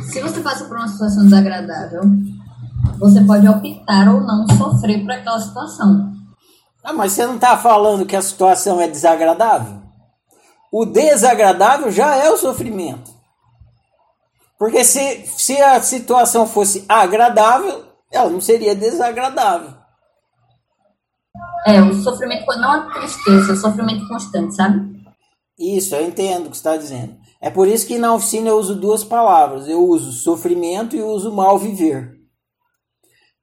Se você passa por uma situação desagradável, você pode optar ou não sofrer por aquela situação. Ah, mas você não está falando que a situação é desagradável? O desagradável já é o sofrimento. Porque se, se a situação fosse agradável, ela não seria desagradável. É, o sofrimento não a tristeza, é o sofrimento constante, sabe? Isso, eu entendo o que você está dizendo. É por isso que na oficina eu uso duas palavras. Eu uso sofrimento e uso mal viver.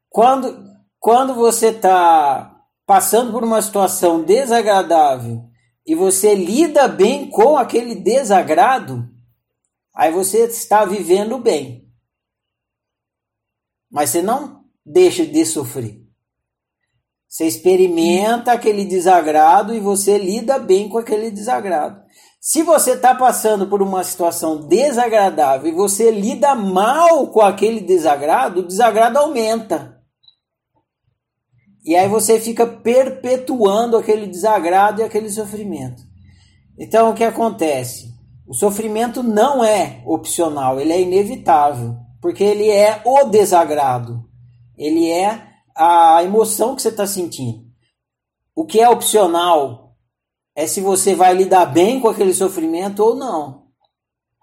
Quando, quando você está passando por uma situação desagradável e você lida bem com aquele desagrado, aí você está vivendo bem. Mas você não deixa de sofrer. Você experimenta aquele desagrado e você lida bem com aquele desagrado. Se você está passando por uma situação desagradável e você lida mal com aquele desagrado, o desagrado aumenta. E aí você fica perpetuando aquele desagrado e aquele sofrimento. Então o que acontece? O sofrimento não é opcional, ele é inevitável, porque ele é o desagrado. Ele é a emoção que você está sentindo. O que é opcional é se você vai lidar bem com aquele sofrimento ou não.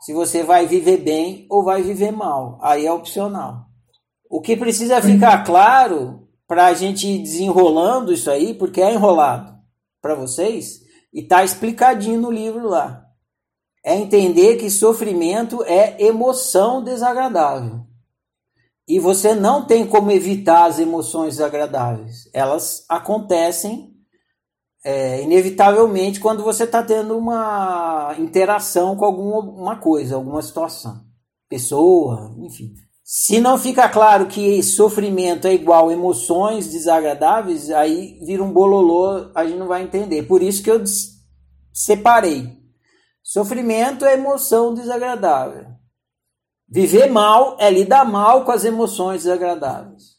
Se você vai viver bem ou vai viver mal. Aí é opcional. O que precisa ficar claro para a gente ir desenrolando isso aí, porque é enrolado para vocês, e está explicadinho no livro lá. É entender que sofrimento é emoção desagradável. E você não tem como evitar as emoções desagradáveis. Elas acontecem é, inevitavelmente quando você está tendo uma interação com alguma coisa, alguma situação, pessoa, enfim. Se não fica claro que sofrimento é igual emoções desagradáveis, aí vira um bololô, a gente não vai entender. Por isso que eu separei. Sofrimento é emoção desagradável. Viver mal é lidar mal com as emoções desagradáveis.